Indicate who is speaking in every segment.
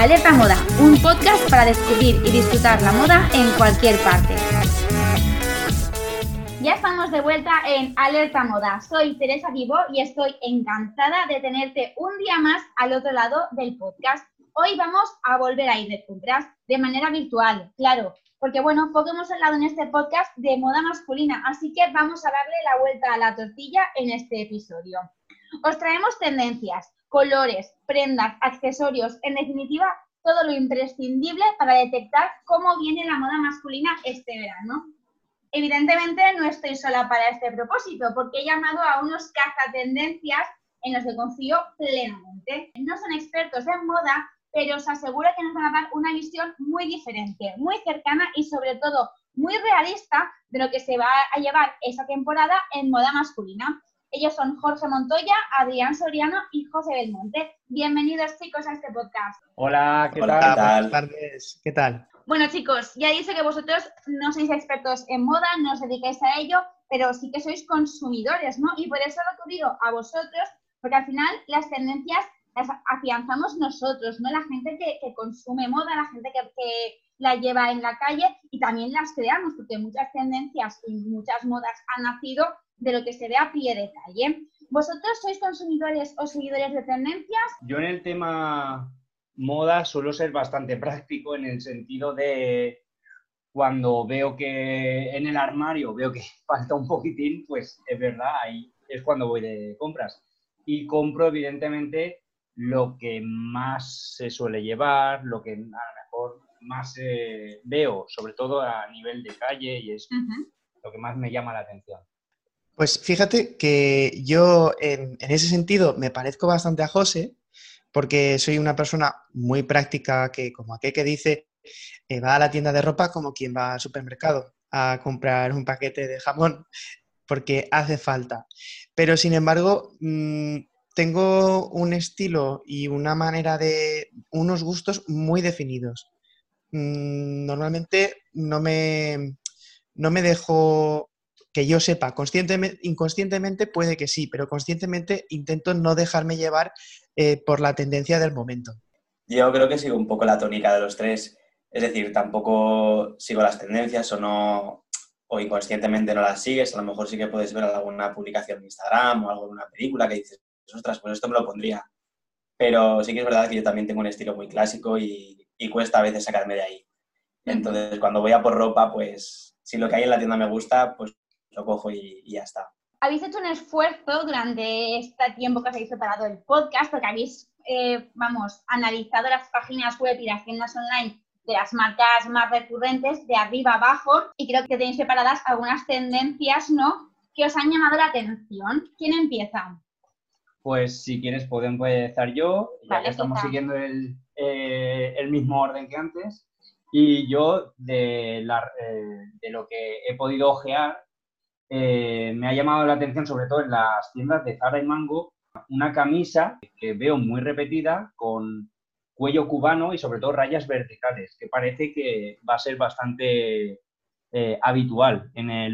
Speaker 1: Alerta Moda, un podcast para descubrir y disfrutar la moda en cualquier parte. Ya estamos de vuelta en Alerta Moda. Soy Teresa Vivo y estoy encantada de tenerte un día más al otro lado del podcast. Hoy vamos a volver a ir de compras de manera virtual, claro, porque bueno, poco hemos hablado en este podcast de moda masculina, así que vamos a darle la vuelta a la tortilla en este episodio. Os traemos tendencias, colores, prendas, accesorios, en definitiva, todo lo imprescindible para detectar cómo viene la moda masculina este verano. Evidentemente no estoy sola para este propósito, porque he llamado a unos cazatendencias en los que confío plenamente. No son expertos en moda, pero os aseguro que nos van a dar una visión muy diferente, muy cercana y sobre todo muy realista de lo que se va a llevar esa temporada en moda masculina. Ellos son Jorge Montoya, Adrián Soriano y José Belmonte. Bienvenidos chicos a este podcast.
Speaker 2: Hola, ¿qué
Speaker 3: Hola,
Speaker 2: tal?
Speaker 3: Buenas tardes, ¿qué tal?
Speaker 1: Bueno chicos, ya dice que vosotros no sois expertos en moda, no os dedicáis a ello, pero sí que sois consumidores, ¿no? Y por eso lo que digo a vosotros, porque al final las tendencias las afianzamos nosotros, ¿no? La gente que, que consume moda, la gente que, que, la lleva en la calle y también las creamos, porque muchas tendencias y muchas modas han nacido de lo que se ve a pie de calle. ¿Vosotros sois consumidores o seguidores de tendencias?
Speaker 2: Yo en el tema moda suelo ser bastante práctico en el sentido de cuando veo que en el armario veo que falta un poquitín, pues es verdad, ahí es cuando voy de compras. Y compro evidentemente lo que más se suele llevar, lo que a lo mejor más eh, veo, sobre todo a nivel de calle, y es uh -huh. lo que más me llama la atención.
Speaker 3: Pues fíjate que yo en, ese sentido me parezco bastante a José, porque soy una persona muy práctica que, como aquel que dice, eh, va a la tienda de ropa como quien va al supermercado a comprar un paquete de jamón, porque hace falta. Pero sin embargo, mmm, tengo un estilo y una manera de, unos gustos muy definidos. Mmm, normalmente no me, no me dejo que yo sepa, conscientemente, inconscientemente puede que sí, pero conscientemente intento no dejarme llevar eh, por la tendencia del momento.
Speaker 4: Yo creo que sigo un poco la tónica de los tres, es decir, tampoco sigo las tendencias o no, o inconscientemente no las sigues, a lo mejor sí que puedes ver alguna publicación en Instagram o alguna película que dices, ostras, pues esto me lo pondría. Pero sí que es verdad que yo también tengo un estilo muy clásico y, y cuesta a veces sacarme de ahí. Entonces, cuando voy a por ropa, pues si lo que hay en la tienda me gusta, pues lo cojo y, y, ya está.
Speaker 1: Habéis hecho un esfuerzo durante este tiempo que os habéis preparado el podcast, porque habéis, eh, vamos, analizado las páginas web y las tiendas online de las marcas más recurrentes de arriba abajo y creo que tenéis preparadas algunas tendencias, ¿no?, que os han llamado la atención. ¿Quién empieza?
Speaker 2: Pues si quieres puedo empezar yo, ya vale, que estamos quizá. siguiendo el, eh, el mismo orden que antes. Y yo, de, la, eh, de lo que he podido ojear, eh, me ha llamado la atención, sobre todo en las tiendas de Zara y Mango, una camisa que veo muy repetida con cuello cubano y sobre todo rayas verticales, que parece que va a ser bastante eh, habitual en el,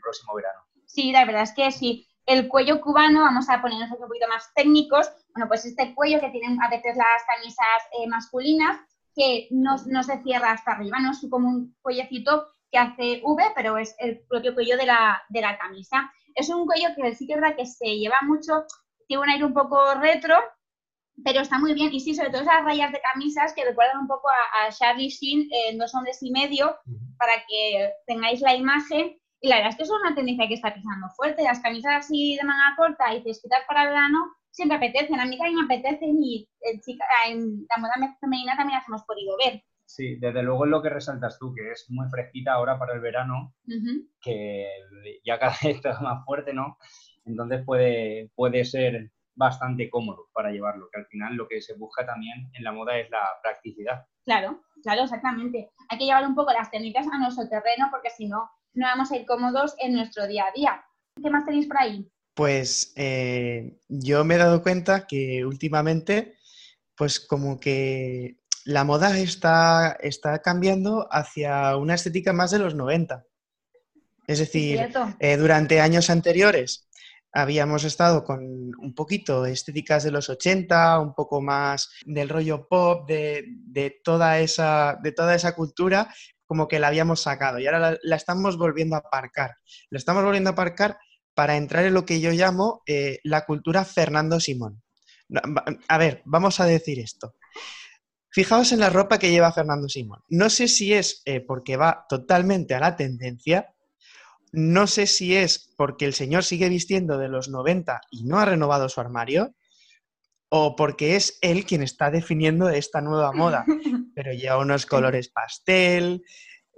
Speaker 2: próximo verano.
Speaker 1: Sí, la verdad es que sí. El cuello cubano, vamos a ponernos un poquito más técnicos, bueno, pues este cuello que tienen a veces las camisas eh, masculinas, que no, no, se cierra hasta arriba, ¿no? Es como un cuellecito que hace V, pero es el propio cuello de la, de la camisa. Es un cuello que sí que es verdad que se lleva mucho, tiene un aire un poco retro, pero está muy bien. Y sí, sobre todo esas rayas de camisas que recuerdan un poco a, a Charlie Sheen en Dos Hombres y Medio, para que tengáis la imagen. Y la verdad es que es una tendencia que está pisando fuerte. Las camisas así de manga corta y fresquitas para verano siempre apetecen. A mí también me apetecen y en, chica, en la moda femenina también las hemos podido ver.
Speaker 2: Sí, desde luego es lo que resaltas tú, que es muy fresquita ahora para el verano, uh -huh. que ya cada vez está más fuerte, ¿no? Entonces puede, puede ser bastante cómodo para llevarlo, que al final lo que se busca también en la moda es la practicidad.
Speaker 1: Claro, claro, exactamente. Hay que llevar un poco las técnicas a nuestro terreno porque si no, no vamos a ir cómodos en nuestro día a día. ¿Qué más tenéis por ahí?
Speaker 3: Pues eh, yo me he dado cuenta que últimamente, pues como que la moda está, está cambiando hacia una estética más de los 90. Es decir, eh, durante años anteriores habíamos estado con un poquito estéticas de los 80, un poco más del rollo pop, de, toda, esa, de toda esa cultura, como que la habíamos sacado y ahora la, estamos volviendo a aparcar. La estamos volviendo a aparcar para entrar en lo que yo llamo eh, la cultura Fernando Simón. A ver, vamos a decir esto. Fijaos en la ropa que lleva Fernando Simón. No sé si es eh, porque va totalmente a la tendencia, no sé si es porque el señor sigue vistiendo de los 90 y no ha renovado su armario, o porque es él quien está definiendo esta nueva moda, pero lleva unos colores pastel,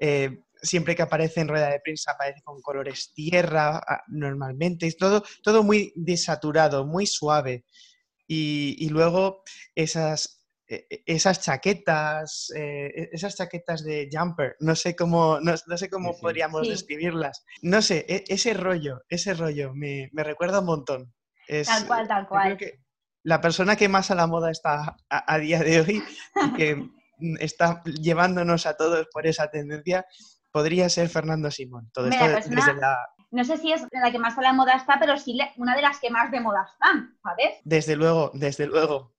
Speaker 3: eh, siempre que aparece en rueda de prensa aparece con colores tierra ah, normalmente, es todo, todo muy desaturado, muy suave. Y, luego esas, esas chaquetas, eh, e, esas chaquetas de jumper, no sé cómo, no, sé cómo podríamos describirlas. No sé, ese rollo, ese rollo me, recuerda un montón.
Speaker 1: tal cual, tal cual
Speaker 3: la persona que más a la moda está a, día de hoy y que está llevándonos a todos por esa tendencia, podría ser Fernando Simón.
Speaker 1: Todo No sé si es la que más a la moda está, pero sí una de las que más de moda están, ¿sabes?
Speaker 3: Desde luego, desde luego.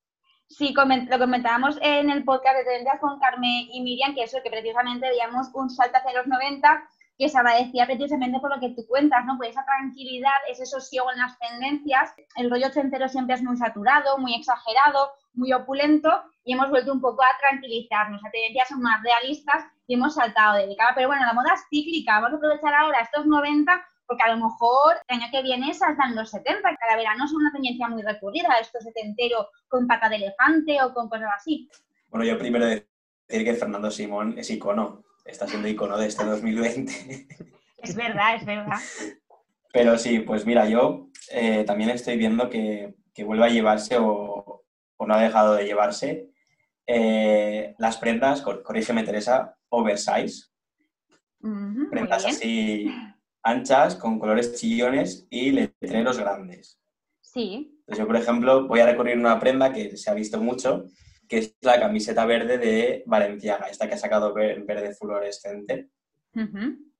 Speaker 1: Sí, lo comentábamos en el podcast de tendencias con Carmen y Miriam, que eso, que precisamente veíamos un salto hacia los 90 que se agradecía precisamente por lo que tú cuentas, ¿no? Por esa tranquilidad, ese sosiego en las tendencias. El rollo ochentero siempre es muy saturado, muy exagerado, muy opulento y hemos vuelto un poco a tranquilizarnos. Las tendencias son más realistas y hemos saltado de. Pero bueno, la moda es cíclica. Vamos a aprovechar ahora estos 90 porque a lo mejor el año que viene saltan los 70. Cada verano es una tendencia muy recurrida, esto setentero con pata de elefante o con cosas así.
Speaker 4: Bueno, yo primero decir que Fernando Simón es icono está siendo icono de este 2020.
Speaker 1: Es verdad, es verdad.
Speaker 4: Pero sí, pues mira, yo eh, también estoy viendo que, vuelve a llevarse o, no ha dejado de llevarse eh, las prendas, corrígeme Teresa, oversize. prendas así anchas, con colores chillones y letreros grandes.
Speaker 1: Sí.
Speaker 4: Entonces yo, por ejemplo, voy a recurrir una prenda que se ha visto mucho, que es la camiseta verde de Valenciaga, esta que ha sacado verde fluorescente.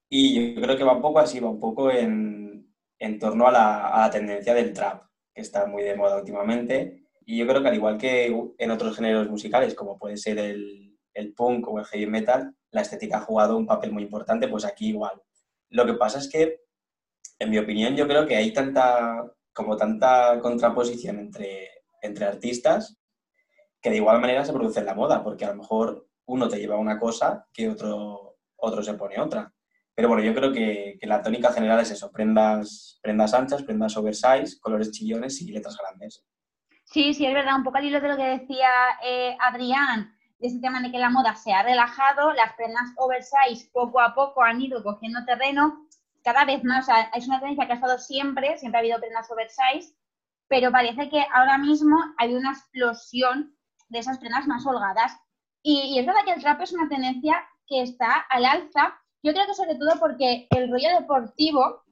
Speaker 4: Y yo creo que va un poco así, va un poco en, en torno a la, tendencia del trap, que está muy de moda últimamente. Y yo creo que al igual que en otros géneros musicales, como puede ser el, el punk o el heavy metal, la estética ha jugado un papel muy importante, pues aquí igual. Lo que pasa es que, en mi opinión, yo creo que hay tanta, como tanta contraposición entre, entre artistas que de igual manera se produce en la moda, porque a lo mejor uno te lleva una cosa que otro, otro se pone otra. Pero bueno, yo creo que, la tónica general es eso, prendas, prendas anchas, prendas oversize, colores chillones y letras grandes.
Speaker 1: Sí, sí, es verdad, un poco al hilo de lo que decía eh, Adrián, de ese tema de que la moda se ha relajado, las prendas oversize poco a poco han ido cogiendo terreno, cada vez más, o sea, es una tendencia que ha estado siempre, siempre ha habido prendas oversize, pero parece que ahora mismo hay una explosión de esas prendas más holgadas. Y, es verdad que el trap es una tendencia que está al alza. Yo creo que sobre todo porque el rollo deportivo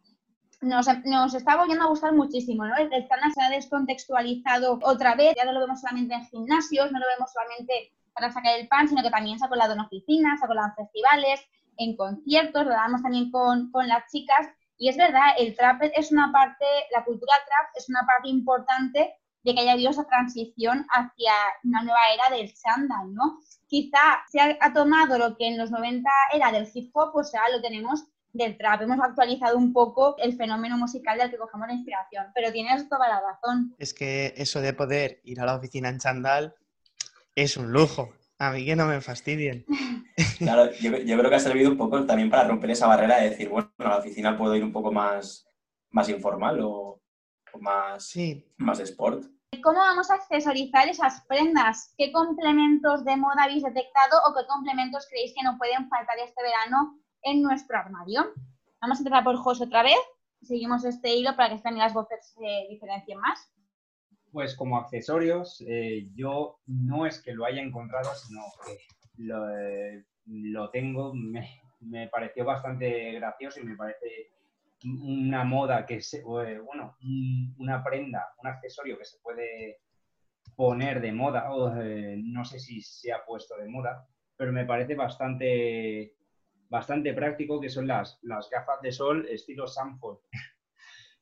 Speaker 1: nos, nos, está volviendo a gustar muchísimo, ¿no? El se ha descontextualizado otra vez, ya no lo vemos solamente en gimnasios, no lo vemos solamente para sacar el pan, sino que también se ha colado en oficinas, se ha colado en festivales, en conciertos, lo damos también con, con las chicas. Y es verdad, el trap es una parte, la cultura trap es una parte importante de que haya habido esa transición hacia una nueva era del sandal, ¿no? Quizá se ha, tomado lo que en los 90 era del hip hop, pues ahora lo tenemos del trap. Hemos actualizado un poco el fenómeno musical del que cogemos la inspiración, pero tienes toda la razón.
Speaker 3: Es que eso de poder ir a la oficina en chandal es un lujo. A mí que no me fastidien.
Speaker 4: Claro, yo, creo que ha servido un poco también para romper esa barrera de decir, bueno, a la oficina puedo ir un poco más, más informal o, más, sí. más sport.
Speaker 1: ¿Cómo vamos a accesorizar esas prendas? ¿Qué complementos de moda habéis detectado o qué complementos creéis que no pueden faltar este verano en nuestro armario? Vamos a empezar por Jos otra vez. Seguimos este hilo para que también las voces se diferencien más.
Speaker 2: Pues como accesorios, eh, yo no es que lo haya encontrado, sino que lo, eh, tengo, me, me pareció bastante gracioso y me parece una moda que se, eh, bueno, una prenda, un accesorio que se puede poner de moda, no sé si se ha puesto de moda, pero me parece bastante, bastante práctico que son las, las gafas de sol estilo Sanford.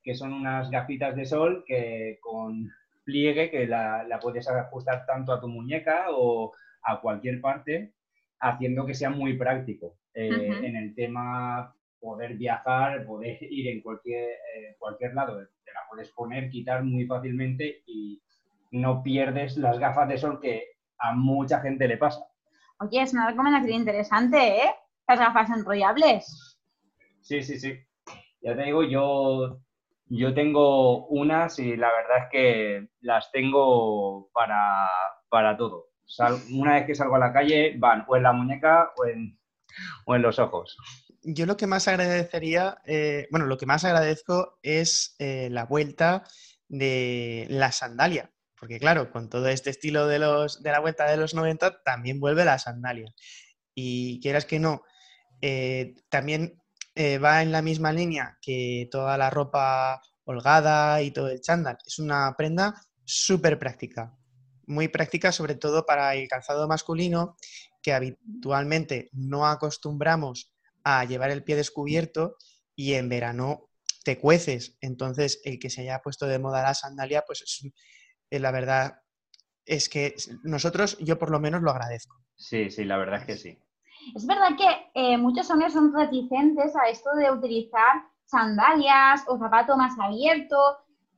Speaker 2: que son unas gafitas de sol que con pliegue que la, la puedes ajustar tanto a tu muñeca o a cualquier parte, haciendo que sea muy práctico. Eh, en el tema poder viajar, poder ir en cualquier, eh, cualquier lado, te la puedes poner, quitar muy fácilmente y no pierdes las gafas de sol que a mucha gente le pasa.
Speaker 1: Oye, es una recomendación interesante, ¿eh? Las gafas enrollables.
Speaker 2: Sí, sí, sí. Ya te digo, yo, yo tengo unas y la verdad es que las tengo para, para todo. una vez que salgo a la calle, van o en la muñeca o en, o en los ojos.
Speaker 3: Yo lo que más agradecería, eh, bueno, lo que más agradezco es eh, la vuelta de la sandalia. Porque claro, con todo este estilo de, los, de la vuelta de los 90 también vuelve la sandalia. Y quieras que no, eh, también va en la misma línea que toda la ropa holgada y todo el chándal. Es una prenda súper práctica, muy práctica sobre todo para el calzado masculino que habitualmente no acostumbramos a llevar el pie descubierto y en verano te cueces. Entonces, el que se haya puesto de moda la sandalia, pues es, eh, la verdad es que nosotros, yo por lo menos lo agradezco.
Speaker 2: Sí, sí, la verdad es que sí.
Speaker 1: Es verdad que eh, muchos hombres son reticentes a esto de utilizar sandalias o zapato más abierto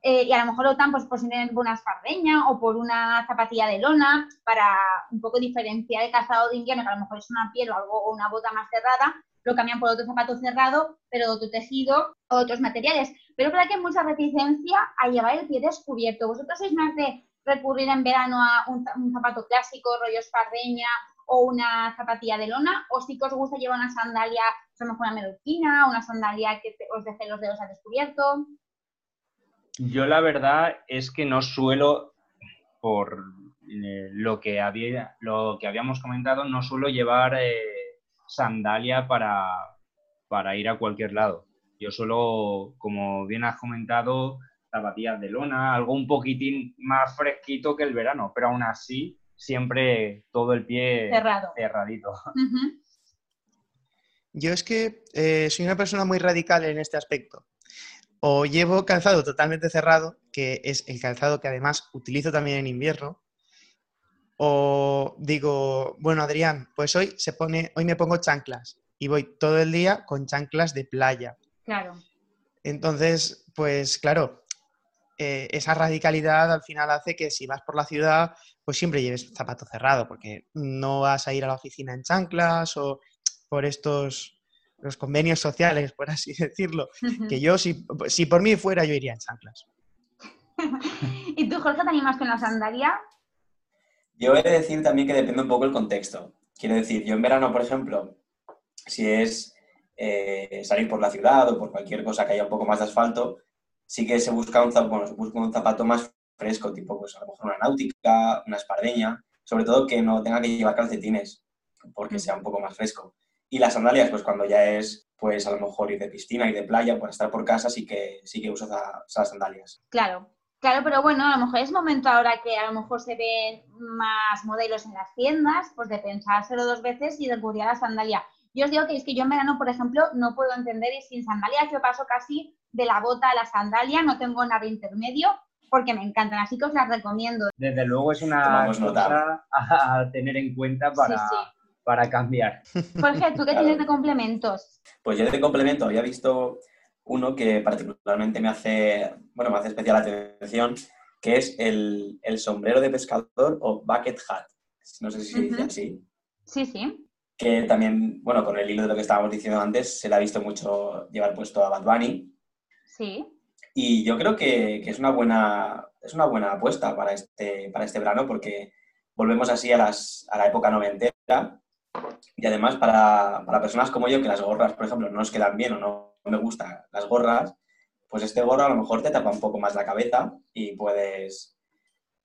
Speaker 1: eh, y a lo mejor optan pues, por tener una espardeña o por una zapatilla de lona para un poco diferenciar el calzado de invierno, que a lo mejor es una piel o algo o una bota más cerrada, lo cambian por otro zapato cerrado, pero de otro tejido o otros materiales. Pero es verdad que hay mucha reticencia a llevar el pie descubierto. ¿Vosotros sois más de recurrir en verano a un, zapato clásico, rollo espardeña o una zapatilla de lona? ¿O si que os gusta llevar una sandalia, a lo mejor una meduquina, una sandalia que os deje los dedos al descubierto?
Speaker 2: Yo la verdad es que no suelo, por eh, lo, que había, lo que habíamos comentado, no suelo llevar eh, sandalia para, para ir a cualquier lado. Yo suelo, como bien has comentado, zapatillas de lona, algo un poquitín más fresquito que el verano, pero aún así siempre todo el pie
Speaker 1: Cerrado.
Speaker 2: cerradito.
Speaker 3: Yo es que eh, soy una persona muy radical en este aspecto o llevo calzado totalmente cerrado, que es el calzado que además utilizo también en invierno, o digo, bueno, Adrián, pues hoy se pone, hoy me pongo chanclas y voy todo el día con chanclas de playa.
Speaker 1: Claro.
Speaker 3: Entonces, pues claro, eh, esa radicalidad al final hace que si vas por la ciudad, pues siempre lleves zapato cerrado, porque no vas a ir a la oficina en chanclas o por estos los convenios sociales, por así decirlo, que yo, si, si por mí fuera, yo iría en chanclas.
Speaker 1: ¿Y tú, Jorge, te animas con la sandalia?
Speaker 4: Yo he de decir también que depende un poco el contexto. Quiero decir, yo en verano, por ejemplo, si es eh, salir por la ciudad o por cualquier cosa que haya un poco más de asfalto, sí que se busca un, zapato, busca un zapato más fresco, tipo pues a lo mejor una náutica, una espardeña, sobre todo que no tenga que llevar calcetines, porque sea un poco más fresco. Y las sandalias, pues cuando ya es, pues a lo mejor ir de piscina y de playa, para estar por casa, sí que, sí que usas las sandalias.
Speaker 1: Claro, claro, pero bueno, a lo mejor es momento ahora que a lo mejor se ven más modelos en las tiendas, pues de pensárselo dos veces y recurrir a la sandalia. Yo os digo que es que yo en verano, por ejemplo, no puedo entender y sin sandalias yo paso casi de la bota a la sandalia, no tengo nada intermedio porque me encantan, así que os las recomiendo.
Speaker 2: Desde luego es una cosa a tener en cuenta para, para cambiar.
Speaker 1: Jorge, ¿tú qué tienes de complementos?
Speaker 4: Pues yo de complemento había visto uno que particularmente me hace, bueno, me hace especial atención, que es el, sombrero de pescador o bucket hat. No sé si se dice así.
Speaker 1: Sí, sí.
Speaker 4: Que también, bueno, con el hilo de lo que estábamos diciendo antes, se le ha visto mucho llevar puesto a Bad Bunny.
Speaker 1: Sí.
Speaker 4: Y yo creo que, es, una buena, es una buena apuesta para este, para este verano porque volvemos así a, las, a la época noventera y además, para, personas como yo, que las gorras, por ejemplo, no nos quedan bien o no me gustan las gorras, pues este gorro a lo mejor te tapa un poco más la cabeza y puedes,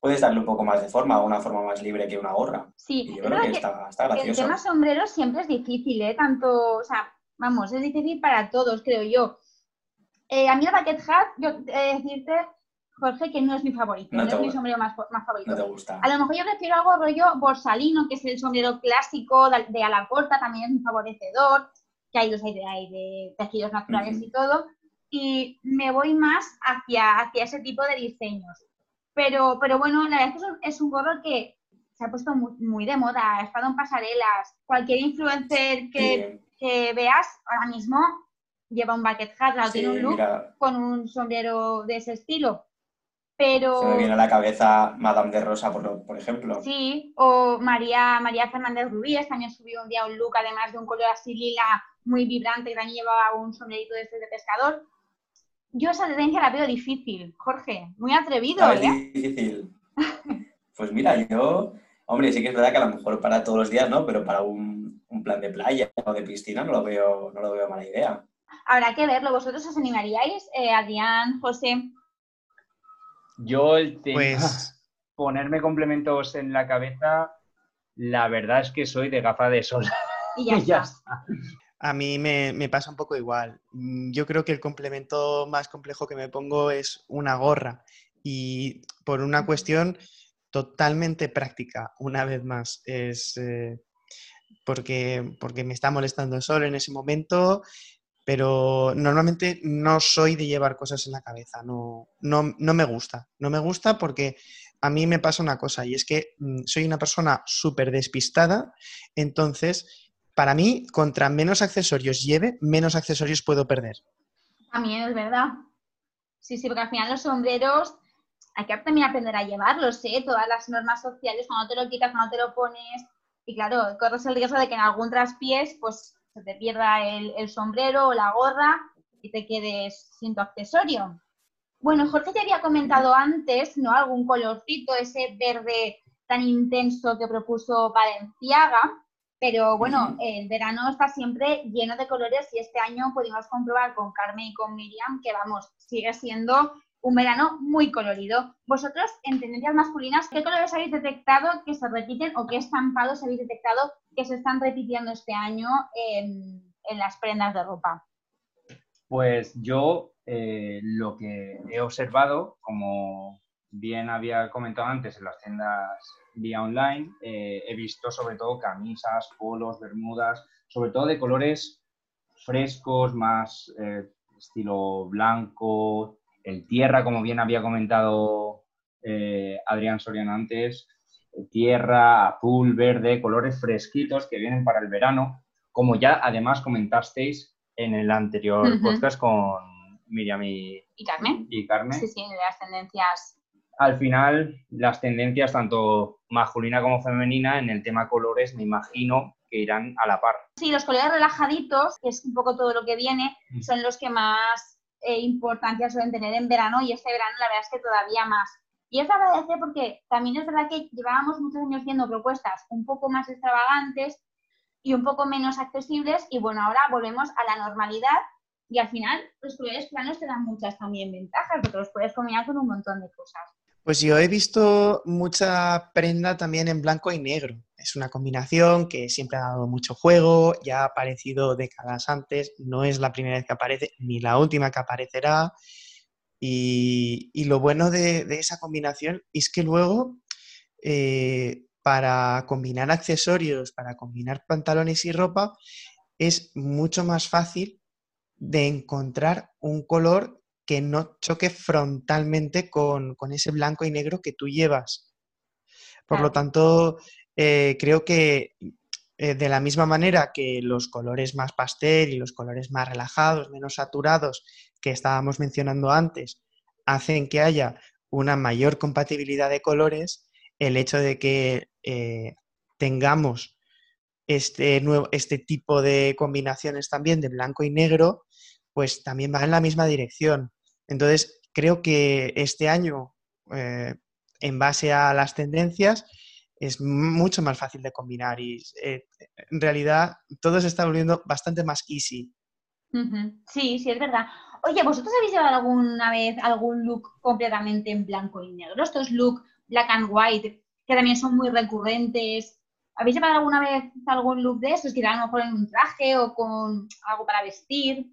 Speaker 4: puedes darle un poco más de forma o una forma más libre que una gorra.
Speaker 1: Sí,
Speaker 4: yo creo que, está, está, gracioso.
Speaker 1: El tema sombreros siempre es difícil, ¿eh? Tanto, o sea, vamos, es difícil para todos, creo yo. Eh, a mí el bucket hat, yo eh, decirte Jorge, que no es mi favorito, no, es mi sombrero más, favorito.
Speaker 4: No te gusta.
Speaker 1: A lo mejor yo prefiero algo rollo borsalino, que es el sombrero clásico de, ala corta, también es mi favorecedor, que hay dos hay de, tejidos naturales y todo. y me voy más hacia, hacia ese tipo de diseños. Pero, pero bueno, la verdad es que es un gorro que se ha puesto muy, de moda, ha estado en pasarelas. Cualquier influencer que, veas ahora mismo lleva un bucket hat, o tiene un look con un sombrero de ese estilo. Pero...
Speaker 4: Se me viene a la cabeza Madame de Rosa, por, por ejemplo.
Speaker 1: Sí, o María, María Fernández Rubíes también subió un día un look, además de un color así lila muy vibrante, y también llevaba un sombrerito de ese de pescador. Yo esa tendencia la veo difícil, Jorge. Muy atrevido,
Speaker 4: ¿eh? difícil. Pues mira, yo, hombre, sí que es verdad que a lo mejor para todos los días, ¿no? Pero para un, plan de playa o de piscina no lo veo, no lo veo mala idea.
Speaker 1: Habrá que verlo. ¿Vosotros os animaríais, eh, Adrián, José?
Speaker 2: Yo el tema pues... ponerme complementos en la cabeza, la verdad es que soy de gafa de sol.
Speaker 1: Y ya, está.
Speaker 3: A mí me, pasa un poco igual. Yo creo que el complemento más complejo que me pongo es una gorra y por una cuestión totalmente práctica, una vez más, es eh, porque, porque me está molestando el sol en ese momento, pero normalmente no soy de llevar cosas en la cabeza, no, no, no me gusta, no me gusta porque a mí me pasa una cosa y es que mm, soy una persona súper despistada, entonces para mí, contra menos accesorios lleve, menos accesorios puedo perder.
Speaker 1: También es verdad. Sí, sí, porque al final los sombreros hay que también aprender a llevarlos, ¿eh? Todas las normas sociales, cuando te lo quitas, cuando te lo pones. Y claro, corres el riesgo de que en algún traspiés, pues se te pierda el, el sombrero o la gorra y te quedes sin tu accesorio. Bueno, Jorge te había comentado antes, ¿no? Algún colorcito, ese verde tan intenso que propuso Valenciaga. Pero bueno, el verano está siempre lleno de colores y este año pudimos comprobar con Carmen y con Miriam que, vamos, sigue siendo un verano muy colorido. Vosotros, en tendencias masculinas, ¿qué colores habéis detectado que se repiten o qué estampados habéis detectado que se están repitiendo este año en, las prendas de ropa?
Speaker 2: Pues yo eh, lo que he observado, como bien había comentado antes en las tiendas vía online, eh, he visto sobre todo camisas, polos, bermudas, sobre todo de colores frescos, más eh, estilo blanco, el tierra, como bien había comentado Adrián Soriano antes, tierra, azul, verde, colores fresquitos que vienen para el verano, como ya además comentasteis en el anterior podcast con Miriam y,
Speaker 1: Carmen.
Speaker 2: Y Carmen.
Speaker 1: Sí, sí, las tendencias
Speaker 2: al final las tendencias tanto masculina como femenina en el tema colores me imagino que irán a la par.
Speaker 1: Sí, los colores relajaditos, que es un poco todo lo que viene, mm. son los que más eh, importancia suelen tener en verano y este verano la verdad es que todavía más. Y es agradece porque también es verdad que llevábamos muchos años viendo propuestas un poco más extravagantes y un poco menos accesibles y bueno, ahora volvemos a la normalidad y al final los colores planos te dan muchas también ventajas porque los puedes combinar con un montón de cosas.
Speaker 3: Pues yo he visto mucha prenda también en blanco y negro. Es una combinación que siempre ha dado mucho juego, ya ha aparecido décadas antes, no es la primera vez que aparece, ni la última que aparecerá. Y, lo bueno de, esa combinación es que luego, eh, para combinar accesorios, para combinar pantalones y ropa, es mucho más fácil de encontrar un color que no choque frontalmente con, ese blanco y negro que tú llevas. Por lo tanto, eh, creo que eh, de la misma manera que los colores más pastel y los colores más relajados, menos saturados, que estábamos mencionando antes, hacen que haya una mayor compatibilidad de colores, el hecho de que eh, tengamos este, nuevo, este tipo de combinaciones también de blanco y negro, pues también va en la misma dirección. Entonces, creo que este año, eh, en base a las tendencias, es mucho más fácil de combinar y eh, en realidad todo se está volviendo bastante más easy.
Speaker 1: Sí, sí, es verdad. Oye, ¿vosotros habéis llevado alguna vez algún look completamente en blanco y negro? Estos look black and white, que también son muy recurrentes. ¿Habéis llevado alguna vez algún look de esos? Quizá a lo mejor en un traje o con algo para vestir.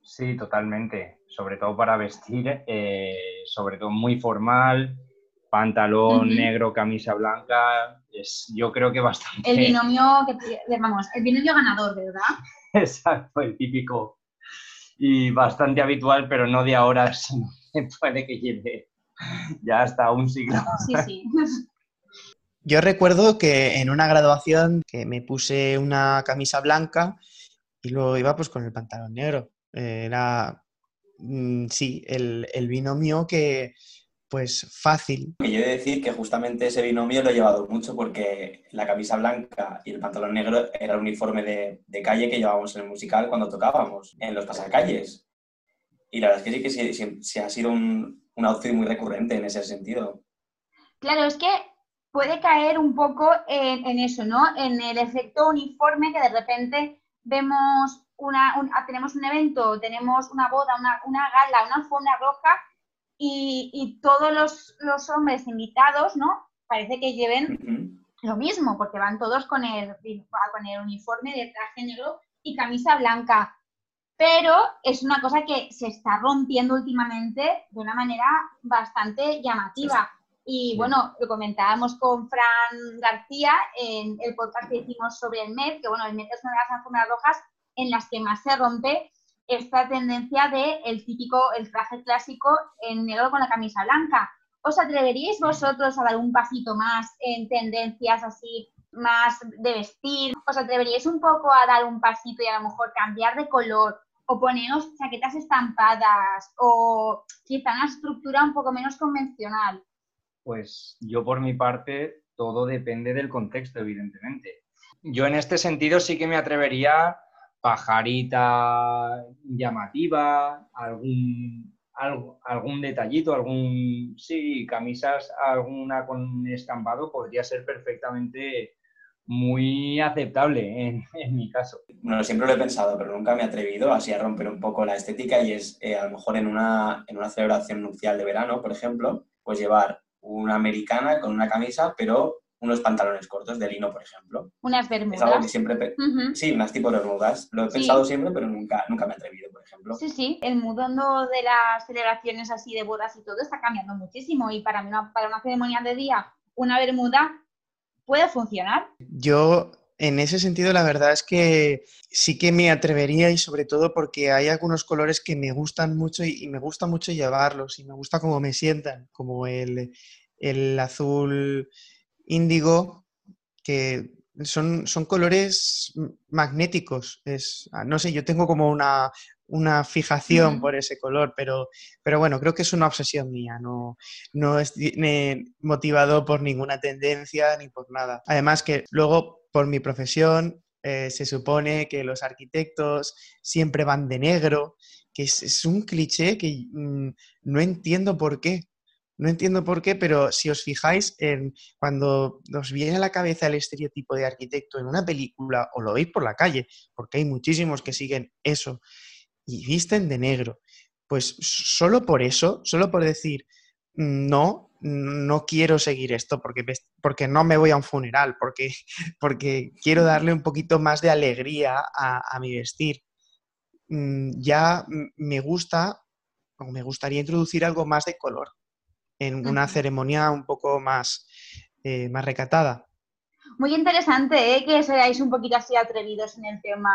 Speaker 2: Sí, totalmente. Sobre todo para vestir, eh, sobre todo muy formal, pantalón negro, camisa blanca. Es, yo creo que bastante.
Speaker 1: El binomio, que, vamos, el binomio ganador, ¿verdad?
Speaker 2: Exacto, el típico, y bastante habitual, pero no de ahora, sino puede que lleve ya hasta un siglo.
Speaker 1: Sí, sí.
Speaker 3: Yo recuerdo que en una graduación que me puse una camisa blanca y luego iba pues con el pantalón negro. Era, mm, sí, el, el binomio que, pues fácil.
Speaker 4: Yo he de decir que justamente ese binomio lo he llevado mucho porque la camisa blanca y el pantalón negro era el uniforme de, de calle que llevábamos en el musical cuando tocábamos, en los pasacalles. Y la verdad es que sí que sí, ha sido un, un outfit muy recurrente en ese sentido.
Speaker 1: Claro, es que puede caer un poco en, en, eso, ¿no? En el efecto uniforme que de repente vemos una, ah, tenemos un evento, tenemos una boda, una, una gala, una alfombra roja y, y todos los, los, hombres invitados, ¿no? Parece que lleven lo mismo, porque van todos con el, con el uniforme de traje negro y camisa blanca. Pero es una cosa que se está rompiendo últimamente de una manera bastante llamativa. Y bueno, lo comentábamos con Fran García en el podcast que hicimos sobre el MED, que bueno, el MED es una de las alfombras rojas en las que más se rompe esta tendencia de el típico, el traje clásico en negro con la camisa blanca. ¿Os atreveríais vosotros a dar un pasito más en tendencias así más de vestir? ¿Os atreveríais un poco a dar un pasito y a lo mejor cambiar de color o poneros chaquetas estampadas o quizá una estructura un poco menos convencional?
Speaker 2: Pues yo por mi parte, todo depende del contexto, evidentemente. Yo en este sentido sí que me atrevería pajarita llamativa, algún, algún detallito, algún, sí, camisas, alguna con estampado podría ser perfectamente muy aceptable en, en, mi caso.
Speaker 4: Bueno, siempre lo he pensado, pero nunca me he atrevido así a romper un poco la estética y es eh, a lo mejor en una, en una celebración nupcial de verano, por ejemplo, pues llevar una americana con una camisa, pero unos pantalones cortos de lino, por ejemplo.
Speaker 1: Unas bermudas.
Speaker 4: Es algo que siempre... Sí, unas tipo de bermudas. Lo he pensado siempre, pero nunca, nunca me he atrevido, por ejemplo.
Speaker 1: Sí, sí. El mundo de las celebraciones así de bodas y todo está cambiando muchísimo y para, una, para una ceremonia de día, una bermuda puede funcionar.
Speaker 3: Yo, en ese sentido, la verdad es que sí que me atrevería y sobre todo porque hay algunos colores que me gustan mucho y, y me gusta mucho llevarlos y me gusta cómo me sientan, como el, el azul índigo, que son, son colores magnéticos. Es, ah, no sé, yo tengo como una, una fijación por ese color, pero, pero bueno, creo que es una obsesión mía, no, no es motivado por ninguna tendencia ni por nada. Además que luego, por mi profesión, eh, se supone que los arquitectos siempre van de negro, que es, es un cliché que mmm, no entiendo por qué. No entiendo por qué, pero si os fijáis en cuando os viene a la cabeza el estereotipo de arquitecto en una película o lo veis por la calle, porque hay muchísimos que siguen eso y visten de negro, pues solo por eso, solo por decir no, no quiero seguir esto porque, porque no me voy a un funeral, porque, porque quiero darle un poquito más de alegría a, a mi vestir. Mm, ya me gusta o me gustaría introducir algo más de color en una ceremonia un poco más, eh, más recatada.
Speaker 1: Muy interesante ¿eh? que seáis un poquito así atrevidos en el tema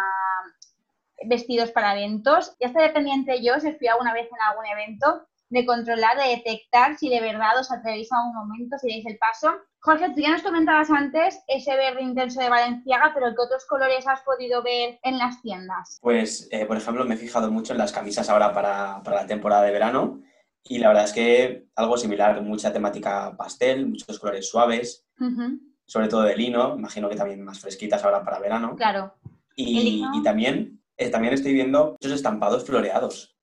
Speaker 1: vestidos para eventos. Ya estoy dependiente yo, si os fui alguna vez en algún evento, de controlar, de detectar si de verdad os atrevéis a un momento, si dais el paso. Jorge, tú ya nos comentabas antes ese verde intenso de Valenciaga, pero ¿qué otros colores has podido ver en las tiendas?
Speaker 4: Pues, eh, por ejemplo, me he fijado mucho en las camisas ahora para, para la temporada de verano y la verdad es que algo similar, mucha temática pastel, muchos colores suaves, uh -huh. sobre todo de lino, imagino que también más fresquitas ahora para verano.
Speaker 1: Claro.
Speaker 4: Y, y también, eh, también estoy viendo muchos estampados floreados.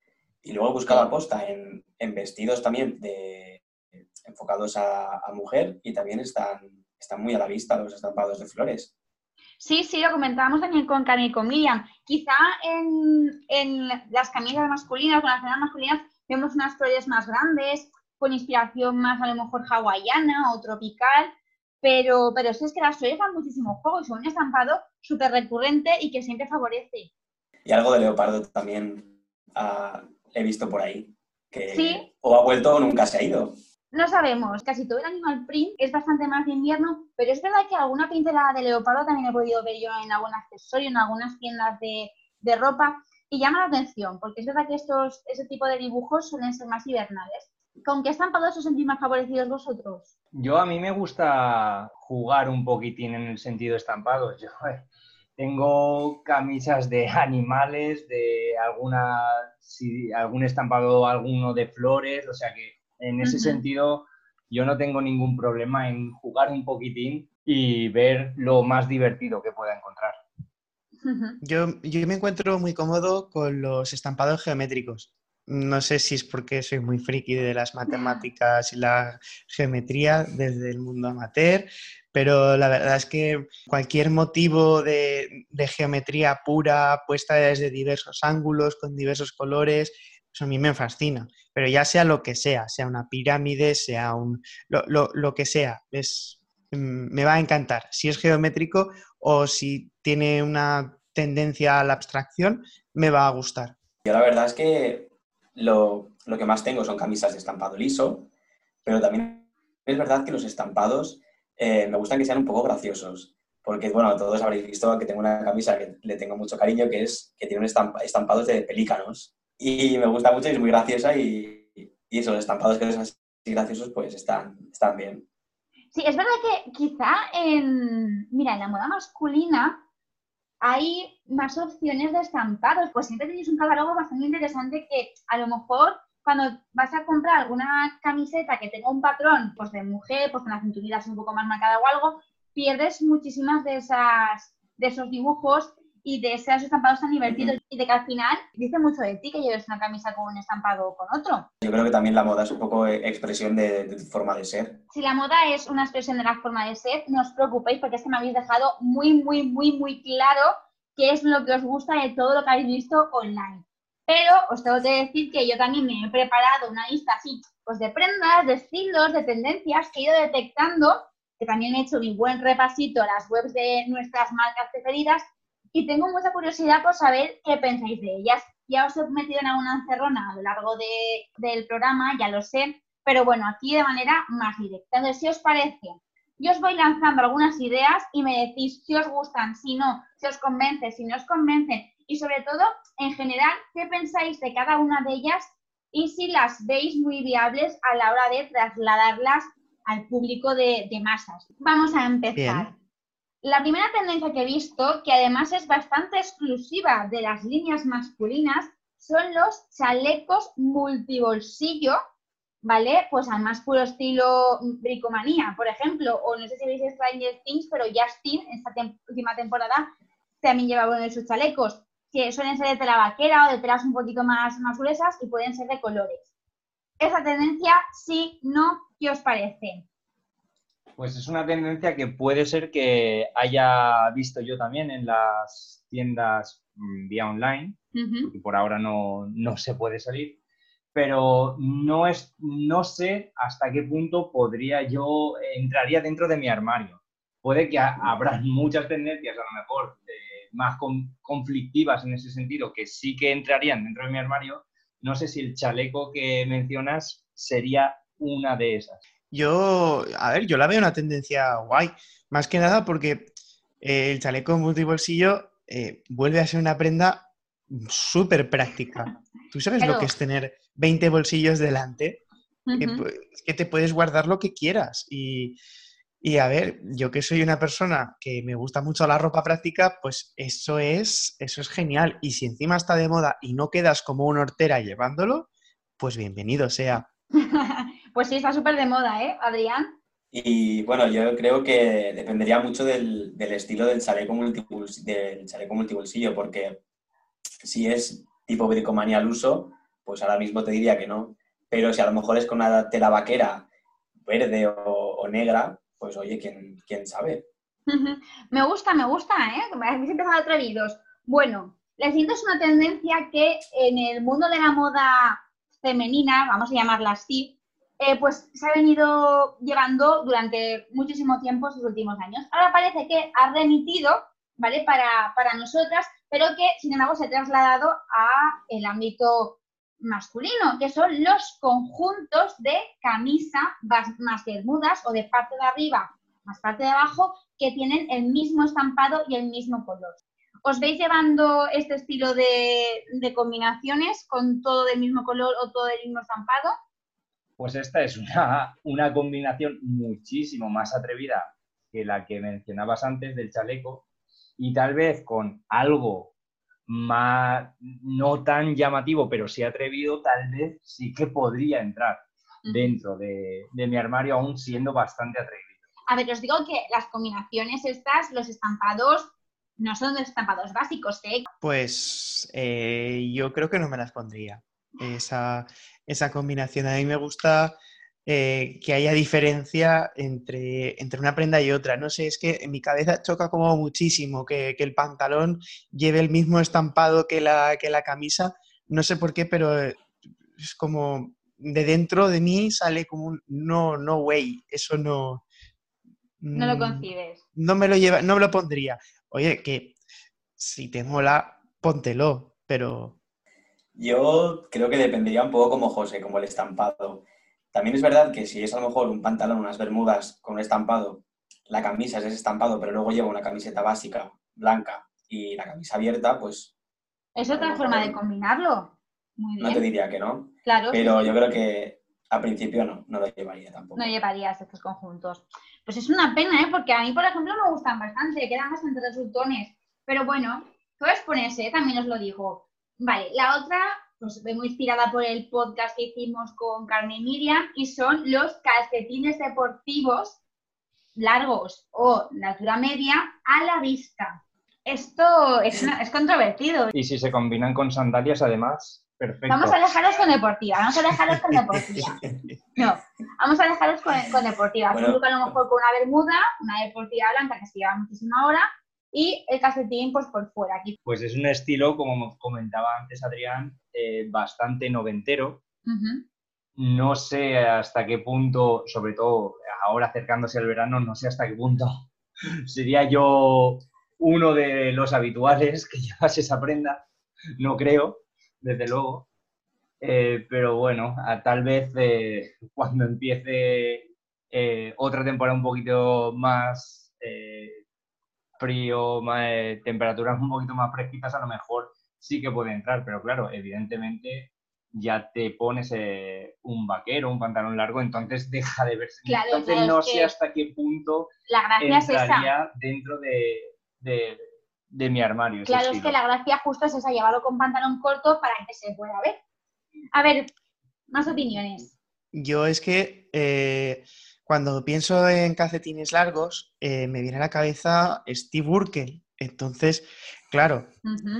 Speaker 4: Y luego he buscado aposta en, en vestidos también de, enfocados a, a, mujer y también están, están muy a la vista los estampados de flores.
Speaker 1: Sí, sí, lo comentábamos también con Karen y con Miriam. Quizá en, en las camisas masculinas, con las cenas masculinas, vemos unas flores más grandes, con inspiración más a lo mejor hawaiana o tropical, pero, pero sí es que las flores dan muchísimo juego y son un estampado súper recurrente y que siempre favorece.
Speaker 4: Y algo de leopardo también uh, he visto por ahí, que
Speaker 1: ¿Sí?
Speaker 4: o ha vuelto o nunca se ha ido.
Speaker 1: No sabemos, casi todo el animal print es bastante más de invierno, pero es verdad que alguna pincelada de leopardo también he podido ver yo en algún accesorio, en algunas tiendas de, de ropa, y llama la atención, porque es verdad que estos, ese tipo de dibujos suelen ser más hibernales. ¿Con qué estampados os sentís más favorecidos vosotros?
Speaker 2: Yo a mí me gusta jugar un poquitín en el sentido de estampados. Yo eh, tengo camisas de animales, de alguna, algún estampado, alguno de flores, o sea que en ese sentido yo no tengo ningún problema en jugar un poquitín y ver lo más divertido que pueda encontrar.
Speaker 3: Yo, yo me encuentro muy cómodo con los estampados geométricos. No sé si es porque soy muy friki de las matemáticas y la geometría desde el mundo amateur, pero la verdad es que cualquier motivo de, geometría pura, puesta desde diversos ángulos, con diversos colores, eso a mí me fascina. Pero ya sea lo que sea, sea una pirámide, sea un. lo, lo que sea, es, me va a encantar. Si es geométrico o si tiene una tendencia a la abstracción, me va a gustar.
Speaker 4: Yo la verdad es que lo, que más tengo son camisas de estampado liso, pero también es verdad que los estampados eh, me gustan que sean un poco graciosos. Porque, bueno, todos habréis visto que tengo una camisa que le tengo mucho cariño, que es que tiene un estampados de pelícanos. Y me gusta mucho y es muy graciosa y, y esos estampados que son así graciosos, pues están, están bien.
Speaker 1: Sí, es verdad que quizá en, mira, en la moda masculina hay más opciones de estampados, pues siempre tenéis un catálogo bastante interesante que a lo mejor cuando vas a comprar alguna camiseta que tenga un patrón pues de mujer, pues con la cinturita un poco más marcada o algo, pierdes muchísimas de esas de esos dibujos y de esos estampados tan divertidos y de que al final dice mucho de ti que lleves una camisa con un estampado o con otro.
Speaker 4: Yo creo que también la moda es un poco expresión de, tu forma de ser.
Speaker 1: Si la moda es una expresión de la forma de ser, no os preocupéis porque es que me habéis dejado muy, muy, muy, muy claro qué es lo que os gusta de todo lo que habéis visto online. Pero os tengo que decir que yo también me he preparado una lista así, pues de prendas, de estilos, de tendencias que he ido detectando, que también he hecho mi buen repasito a las webs de nuestras marcas preferidas y tengo mucha curiosidad por saber qué pensáis de ellas. Ya os he metido en alguna encerrona a lo largo del programa, ya lo sé, pero bueno, aquí de manera más directa. Entonces, si os parece, yo os voy lanzando algunas ideas y me decís si os gustan, si no, si os convence, si no os convencen y sobre todo, en general, qué pensáis de cada una de ellas y si las veis muy viables a la hora de trasladarlas al público de, masas. Vamos a empezar. La primera tendencia que he visto, que además es bastante exclusiva de las líneas masculinas, son los chalecos multibolsillo, ¿vale? Pues al más puro estilo bricomanía, por ejemplo, o no sé si veis Stranger Things, pero Justin, esta última temporada, también lleva uno de sus chalecos, que suelen ser de tela vaquera o de telas un poquito más, más gruesas y pueden ser de colores. Esa tendencia, sí, no, ¿qué os parece?
Speaker 2: Pues es una tendencia que puede ser que haya visto yo también en las tiendas mm, vía online, porque por ahora no, se puede salir, pero no, es, no sé hasta qué punto podría yo, entraría dentro de mi armario. Puede que habrá muchas tendencias, a lo mejor, más conflictivas en ese sentido, que sí que entrarían dentro de mi armario. No sé si el chaleco que mencionas sería una de esas.
Speaker 3: Yo, a ver, yo la veo una tendencia guay. Más que nada porque eh, el chaleco multibolsillo eh, vuelve a ser una prenda súper práctica. ¿Tú sabes lo que es tener 20 bolsillos delante? Es que te puedes guardar lo que quieras. Y, y, a ver, yo que soy una persona que me gusta mucho la ropa práctica, pues eso es, eso es genial. Y si encima está de moda y no quedas como una hortera llevándolo, pues bienvenido sea.
Speaker 1: Pues sí, está súper de moda, ¿eh, Adrián?
Speaker 4: Y bueno, yo creo que dependería mucho del, estilo del chaleco, del chaleco multibolsillo, porque si es tipo bricomanía al uso, pues ahora mismo te diría que no. Pero si a lo mejor es con una tela vaquera verde o, negra, pues oye, ¿quién, quién sabe?
Speaker 1: me gusta, me gusta, ¿eh? Habéis empezado atrevidos. Bueno, la siguiente es una tendencia que en el mundo de la moda femenina, vamos a llamarla así, eh, pues se ha venido llevando durante muchísimo tiempo estos últimos años. Ahora parece que ha remitido, ¿vale? Para, para nosotras, pero que sin embargo se ha trasladado a el ámbito masculino, que son los conjuntos de camisa más bermudas o de parte de arriba más parte de abajo que tienen el mismo estampado y el mismo color. ¿Os veis llevando este estilo de, combinaciones con todo del mismo color o todo del mismo estampado?
Speaker 2: Pues esta es una, una combinación muchísimo más atrevida que la que mencionabas antes del chaleco y tal vez con algo más no tan llamativo, pero sí atrevido, tal vez sí que podría entrar dentro de, mi armario, aún siendo bastante atrevido.
Speaker 1: A ver, os digo que las combinaciones estas, los estampados, no son estampados básicos, ¿eh?
Speaker 3: Pues eh, yo creo que no me las pondría. Esa, esa combinación. A mí me gusta eh, que haya diferencia entre, entre, una prenda y otra. No sé, es que en mi cabeza choca como muchísimo que, que el pantalón lleve el mismo estampado que la, que la camisa. No sé por qué, pero es como de dentro de mí sale como un no, no way, eso no.
Speaker 1: No lo mm, concibes.
Speaker 3: No me lo lleva, no me lo pondría. Oye, que si te mola, póntelo, pero.
Speaker 4: Yo creo que dependería un poco como José, como el estampado. También es verdad que si es a lo mejor un pantalón, unas bermudas con un estampado, la camisa es ese estampado, pero luego lleva una camiseta básica, blanca, y la camisa abierta, pues.
Speaker 1: Es otra forma de combinarlo.
Speaker 4: No te diría que no.
Speaker 1: Claro.
Speaker 4: Pero yo creo que a principio no, no lo llevaría tampoco.
Speaker 1: No llevarías estos conjuntos. Pues es una pena, ¿eh? Porque a mí, por ejemplo, me gustan bastante, quedan bastante resultones. Pero bueno, puedes ponerse, ¿eh? también os lo digo. Vale, la otra, pues vengo inspirada por el podcast que hicimos con Carmen Miriam y son los calcetines deportivos largos o de altura media a la vista. Esto es, es controvertido.
Speaker 2: Y si se combinan con sandalias, además,
Speaker 1: Vamos a dejaros con deportiva, vamos a dejaros con deportiva. No, vamos a dejaros con, deportiva. Bueno, a lo mejor con una bermuda, una deportiva blanca que se lleva muchísima hora y el calcetín pues por fuera. Aquí.
Speaker 2: Pues es un estilo, como comentaba antes Adrián, eh, bastante noventero. No sé hasta qué punto, sobre todo ahora acercándose al verano, no sé hasta qué punto sería yo uno de los habituales que llevase esa prenda, no creo, desde luego. Eh, pero bueno, tal vez eh, cuando empiece eh, otra temporada un poquito más frío, más, temperaturas un poquito más fresquitas, a lo mejor sí que puede entrar, pero claro, evidentemente ya te pones un vaquero, un pantalón largo, entonces deja de verse. entonces no sé hasta qué punto
Speaker 1: la gracia
Speaker 2: entraría dentro de de mi armario.
Speaker 1: Claro, es que la gracia justo es esa, llevarlo con pantalón corto para que se pueda ver. A ver, más opiniones.
Speaker 3: Yo es que eh, cuando pienso en calcetines largos, eh, me viene a la cabeza Steve Urkel. Entonces, claro,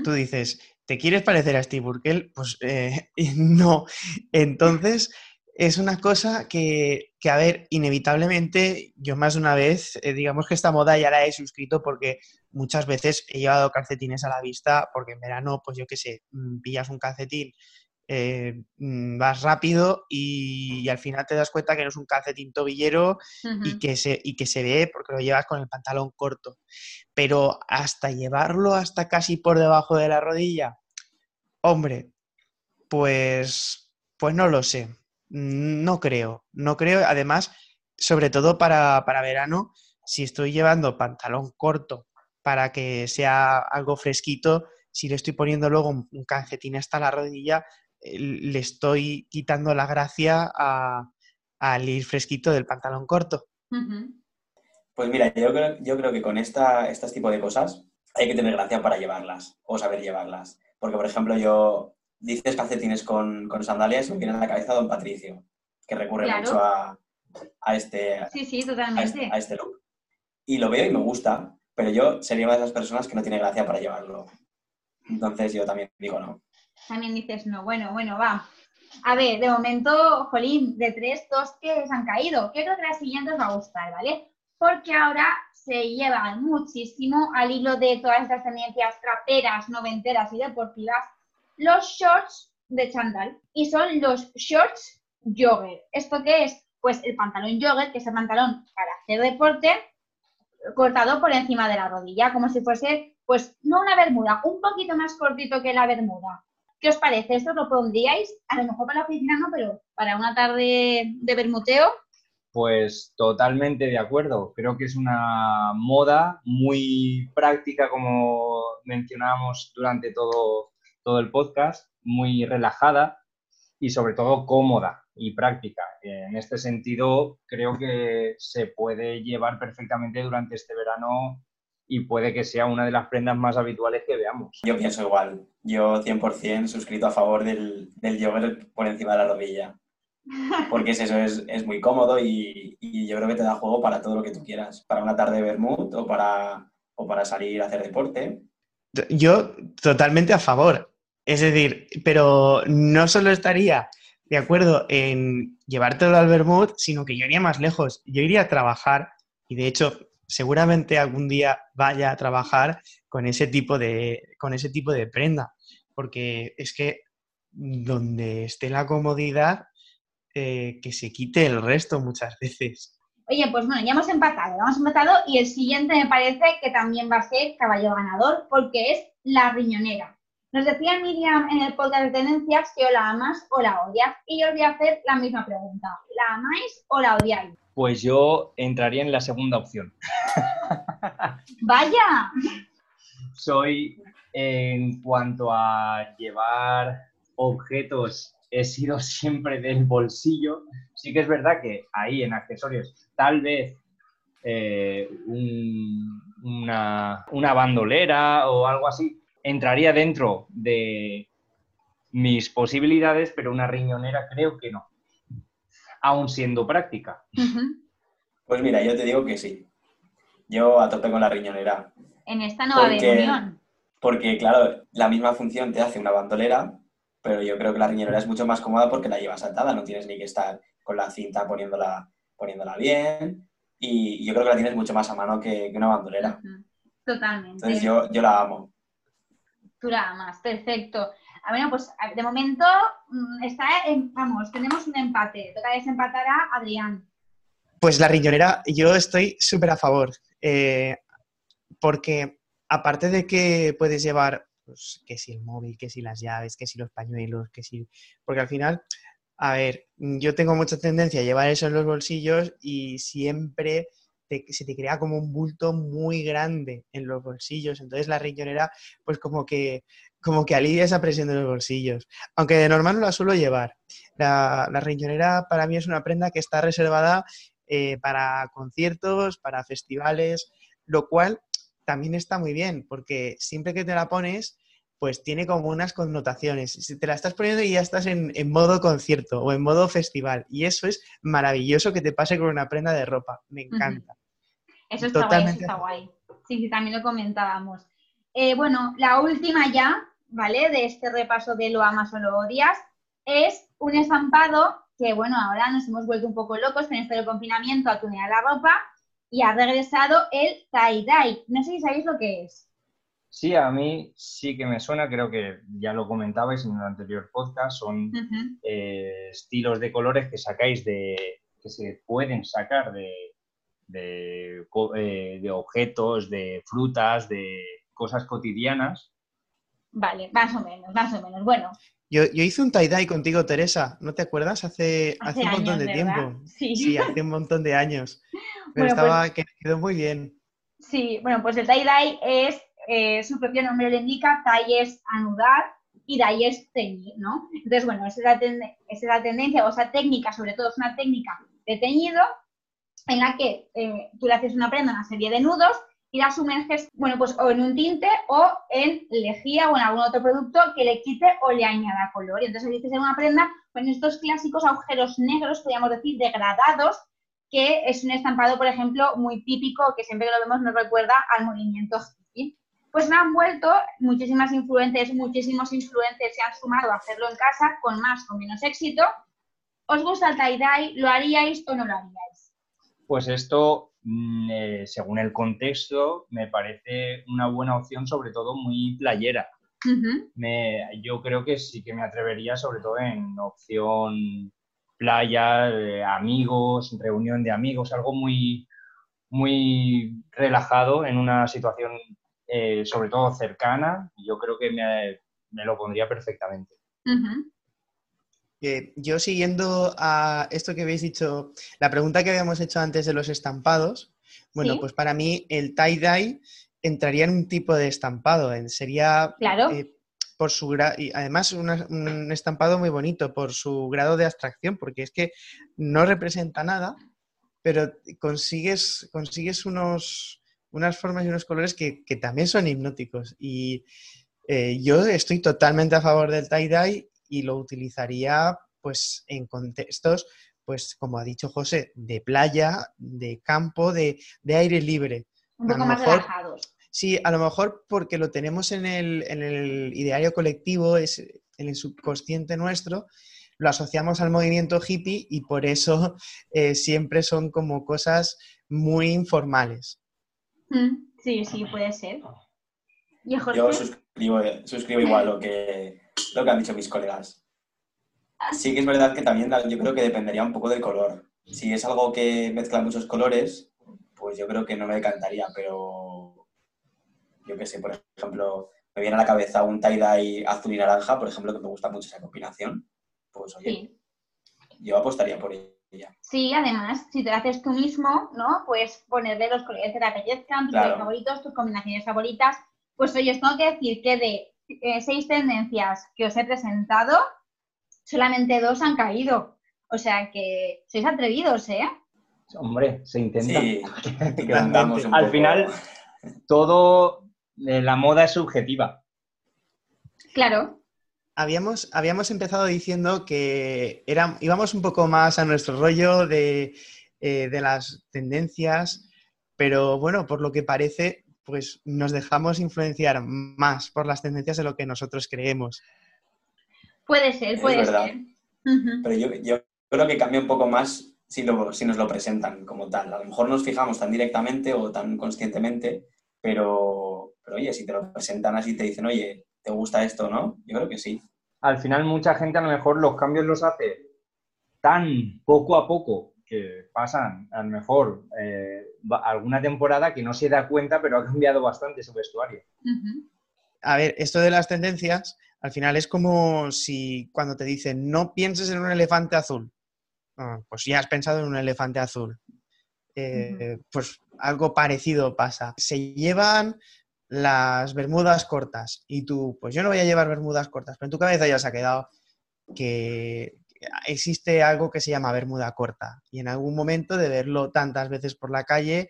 Speaker 3: tú dices, ¿te quieres parecer a Steve Urkel? Pues eh, no. Entonces, es una cosa que, a ver, inevitablemente, yo más de una vez, digamos que esta moda ya la he suscrito porque muchas veces he llevado calcetines a la vista porque en verano, pues yo qué sé, mm, pillas un calcetín, eh, mm, vas rápido y, al final te das cuenta que no es un calcetín tobillero y, que se, y que se ve porque lo llevas con el pantalón corto. Pero hasta llevarlo hasta casi por debajo de la rodilla, hombre, pues, pues no lo sé. No creo, no creo. Además, sobre todo para, para verano, si estoy llevando pantalón corto para que sea algo fresquito. Si le estoy poniendo luego un calcetín hasta la rodilla, le estoy quitando la gracia al ir fresquito del pantalón corto.
Speaker 4: Pues mira, yo creo, yo creo que con esta, este tipo de cosas hay que tener gracia para llevarlas o saber llevarlas. Porque, por ejemplo, yo dices calcetines con, sandalias y me viene a la cabeza Don Patricio, que recurre mucho a, este,
Speaker 1: sí, sí, totalmente.
Speaker 4: a este look. Y lo veo y me gusta, pero yo sería una de esas personas que no tiene gracia para llevarlo. Entonces yo también digo no.
Speaker 1: También dices no, bueno, bueno, va. A ver, de momento, Jolín, de tres, dos que se han caído. Creo que la siguiente os va a gustar, ¿vale? Porque ahora se llevan muchísimo al hilo de todas estas tendencias traperas, noventeras y deportivas, los shorts de chandal. Y son los shorts jogger. ¿Esto qué es? Pues el pantalón jogger, que es el pantalón para hacer deporte, cortado por encima de la rodilla, como si fuese, pues, no una bermuda, un poquito más cortito que la bermuda. ¿Qué os parece? ¿Esto lo pondríais? A lo mejor para la oficina no, pero para una tarde de bermuteo.
Speaker 2: Pues totalmente de acuerdo. Creo que es una moda muy práctica, como mencionábamos durante todo, todo el podcast, muy relajada y sobre todo cómoda y práctica. En este sentido, creo que se puede llevar perfectamente durante este verano y puede que sea una de las prendas más habituales que veamos.
Speaker 4: Yo pienso igual. Yo 100% suscrito a favor del, del jogger por encima de la rodilla. Porque es eso, es, muy cómodo y, yo creo que te da juego para todo lo que tú quieras. Para una tarde de vermut o para, o para salir a hacer deporte.
Speaker 3: Yo totalmente a favor. Es decir, pero no solo estaría de acuerdo en llevártelo al vermut, sino que yo iría más lejos. Yo iría a trabajar y de hecho seguramente algún día vaya a trabajar con ese tipo de, con ese tipo de prenda. Porque es que donde esté la comodidad, eh, que se quite el resto muchas veces.
Speaker 1: Oye, pues bueno, ya hemos empatado, hemos empatado y el siguiente me parece que también va a ser caballo ganador porque es la riñonera. Nos decía Miriam en el podcast de tendencias que o la amas o la odias y yo os voy a hacer la misma pregunta. ¿La amáis o la odiáis?
Speaker 2: Pues yo entraría en la segunda opción.
Speaker 1: ¡Vaya!
Speaker 2: Soy, en cuanto a llevar objetos he sido siempre del bolsillo. Sí que es verdad que ahí en accesorios tal vez eh, una, una bandolera o algo así entraría dentro de mis posibilidades, pero una riñonera creo que no, aún siendo práctica.
Speaker 4: Pues mira, yo te digo que sí. Yo a tope con la riñonera.
Speaker 1: En esta nueva versión.
Speaker 4: Porque, claro, la misma función te hace una bandolera, pero yo creo que la riñonera es mucho más cómoda porque la llevas atada, no tienes ni que estar con la cinta poniéndola, poniéndola bien y yo creo que la tienes mucho más a mano que, una bandolera.
Speaker 1: Totalmente.
Speaker 4: Entonces yo, yo la amo.
Speaker 1: Tú la amas, perfecto. A ver, pues de momento mm, está en, vamos, tenemos un empate. Toca desempatar a Adrián.
Speaker 3: Pues la riñonera, yo estoy súper a favor. Eh, porque aparte de que puedes llevar pues, que si el móvil, que si las llaves, que si los pañuelos, que si... Porque al final, a ver, yo tengo mucha tendencia a llevar eso en los bolsillos y siempre se te crea como un bulto muy grande en los bolsillos. Entonces la riñonera, pues como que, como que alivia esa presión de los bolsillos. Aunque de normal no la suelo llevar. La, la riñonera para mí es una prenda que está reservada eh, para conciertos, para festivales, lo cual también está muy bien, porque siempre que te la pones, pues tiene como unas connotaciones. Si te la estás poniendo y ya estás en, modo concierto o en modo festival. Y eso es maravilloso que te pase con una prenda de ropa. Me encanta.
Speaker 1: Eso está guay, eso está guay. Sí, sí, también lo comentábamos. Eh, bueno, la última ya, ¿vale? De este repaso de lo amas o lo odias, es un estampado que, bueno, ahora nos hemos vuelto un poco locos con esto del confinamiento a tunear la ropa y ha regresado el tie-dye. No sé si sabéis lo que es.
Speaker 2: Sí, a mí sí que me suena, creo que ya lo comentabais en el anterior podcast, son eh, estilos de colores que sacáis de, que se pueden sacar de, de, eh, de, objetos, de frutas, de cosas cotidianas.
Speaker 1: Vale, más o menos, más o menos. Bueno.
Speaker 3: Yo, hice un tie-dye contigo, Teresa, ¿no te acuerdas? Hace, hace, un montón de tiempo. Sí. hace un montón de años. Pero estaba, pues que quedó muy bien.
Speaker 1: Sí, bueno, pues el tie-dye es, eh, su propio nombre lo indica, tie es anudar y dye es teñir, ¿no? Entonces, bueno, esa es, la es la tendencia, o esa técnica, sobre todo es una técnica de teñido en la que eh, tú le haces una prenda, una serie de nudos la sumerges, bueno, pues o en un tinte o en lejía o en algún otro producto que le quite o le añada color. Y entonces dices en una prenda con estos clásicos agujeros negros, podríamos decir, degradados, que es un estampado, por ejemplo, muy típico, que siempre que lo vemos nos recuerda al movimiento hippie. Pues me han vuelto muchísimas influencias, muchísimos influencers se han sumado a hacerlo en casa con más o menos éxito. ¿Os gusta el tie-dye? ¿Lo haríais o no lo haríais?
Speaker 2: Pues esto eh, según el contexto, me parece una buena opción, sobre todo muy playera. yo creo que sí que me atrevería, sobre todo en opción playa, amigos, reunión de amigos, algo muy, muy relajado en una situación, eh, sobre todo cercana. Yo creo que me, lo pondría perfectamente.
Speaker 3: Yo siguiendo a esto que habéis dicho, la pregunta que habíamos hecho antes de los estampados, bueno, pues para mí el tie-dye entraría en un tipo de estampado, sería
Speaker 1: claro.
Speaker 3: Eh, por su y además un estampado muy bonito por su grado de abstracción, porque es que no representa nada, pero consigues, consigues unos, unas formas y unos colores que, también son hipnóticos. Y eh, yo estoy totalmente a favor del tie-dye y lo utilizaría pues en contextos, pues como ha dicho José, de playa, de campo, de, aire libre.
Speaker 1: Un poco más relajados.
Speaker 3: Sí, a lo mejor porque lo tenemos en el, en el ideario colectivo, es en el subconsciente nuestro, lo asociamos al movimiento hippie y por eso eh, siempre son como cosas muy informales.
Speaker 1: Mm, sí, sí, puede ser.
Speaker 4: Yo suscribo, suscribo igual lo que, lo que han dicho mis colegas. Sí que es verdad que también yo creo que dependería un poco del color. Si es algo que mezcla muchos colores, pues yo creo que no me decantaría, pero yo qué sé, por ejemplo, me viene a la cabeza un tie-dye azul y naranja, por ejemplo, que me gusta mucho esa combinación, pues oye, yo apostaría por ella.
Speaker 1: Sí, además, si te haces tú mismo, ¿no? Pues ponerle los colores que te apetezcan, tus favoritos, tus combinaciones favoritas. Pues oye, os tengo que decir que de eh, seis tendencias que os he presentado, solamente dos han caído. O sea que sois atrevidos, ¿eh?
Speaker 2: Hombre, se intenta.
Speaker 4: Sí,
Speaker 2: Al final, todo eh, la moda es subjetiva.
Speaker 1: Claro.
Speaker 3: Habíamos, habíamos empezado diciendo que era, íbamos un poco más a nuestro rollo de, eh, de las tendencias, pero bueno, por lo que parece, pues nos dejamos influenciar más por las tendencias de lo que nosotros creemos.
Speaker 1: Puede ser, puede ser.
Speaker 4: Pero yo, yo, creo que cambia un poco más si, si nos lo presentan como tal. A lo mejor nos fijamos tan directamente o tan conscientemente, pero, pero oye, si te lo presentan así, te dicen, oye, ¿te gusta esto no? Yo creo que sí.
Speaker 2: Al final mucha gente a lo mejor los cambios los hace tan poco a poco que pasan a lo mejor eh, alguna temporada que no se da cuenta, pero ha cambiado bastante su vestuario.
Speaker 3: A ver, esto de las tendencias, al final es como si cuando te dicen no pienses en un elefante azul, ah, pues ya has pensado en un elefante azul. Eh, pues algo parecido pasa. Se llevan las bermudas cortas y tú, pues yo no voy a llevar bermudas cortas, pero en tu cabeza ya se ha quedado que existe algo que se llama bermuda corta y en algún momento de verlo tantas veces por la calle,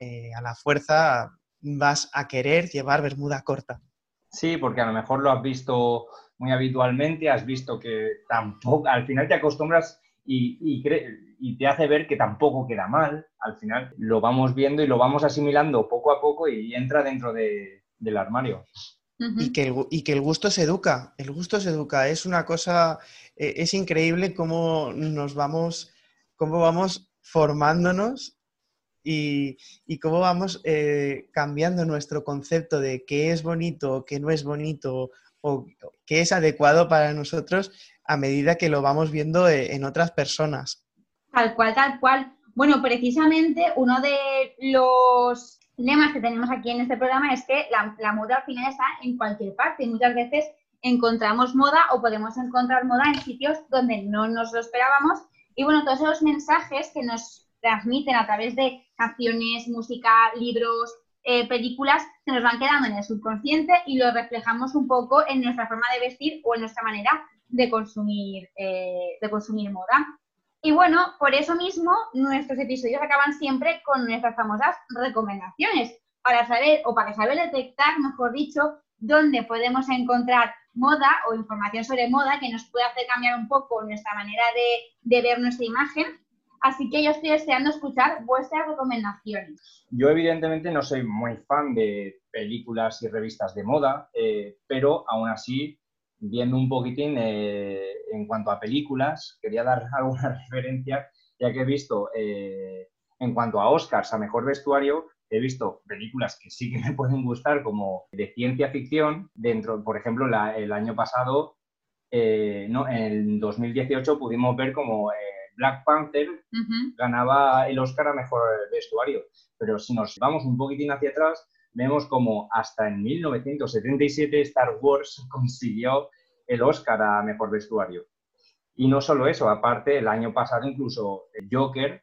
Speaker 3: eh, a la fuerza vas a querer llevar bermuda corta.
Speaker 2: Sí, porque a lo mejor lo has visto muy habitualmente, has visto que tampoco, al final te acostumbras y, y, te hace ver que tampoco queda mal. Al final lo vamos viendo y lo vamos asimilando poco a poco y entra dentro del armario.
Speaker 3: y, que el, y que el gusto se educa, el gusto se educa. Es una cosa, e, es increíble cómo nos vamos, cómo vamos formándonos y, cómo vamos eh, cambiando nuestro concepto de qué es bonito, qué no es bonito o qué es adecuado para nosotros a medida que lo vamos viendo eh, en otras personas.
Speaker 1: Tal cual, tal cual. Bueno, precisamente uno de los lemas que tenemos aquí en este programa es que la, moda al final está en cualquier parte. Muchas veces encontramos moda o podemos encontrar moda en sitios donde no nos lo esperábamos. Y bueno, todos esos mensajes que nos transmiten a través de canciones, música, libros, eh, películas, se nos van quedando en el subconsciente y lo reflejamos un poco en nuestra forma de vestir o en nuestra manera de consumir, eh, de consumir moda. Y bueno, por eso mismo nuestros episodios acaban siempre con nuestras famosas recomendaciones para saber o para saber detectar, mejor dicho, dónde podemos encontrar moda o información sobre moda que nos puede hacer cambiar un poco nuestra manera de, ver nuestra imagen Así que yo estoy deseando escuchar vuestras recomendaciones.
Speaker 2: Yo evidentemente no soy muy fan de películas y revistas de moda, eh, pero aún así, viendo un poquitín eh, en cuanto a películas, quería dar alguna referencia, ya que he visto eh, en cuanto a Oscars, a Mejor Vestuario, he visto películas que sí que me pueden gustar, como de ciencia ficción, dentro, por ejemplo, el año pasado, no, en 2018 pudimos ver como Black Panther ganaba el Oscar a mejor vestuario. Pero si nos vamos un poquitín hacia atrás, vemos como hasta en 1977 Star Wars consiguió el Oscar a mejor vestuario. Y no solo eso, aparte, el año pasado incluso el Joker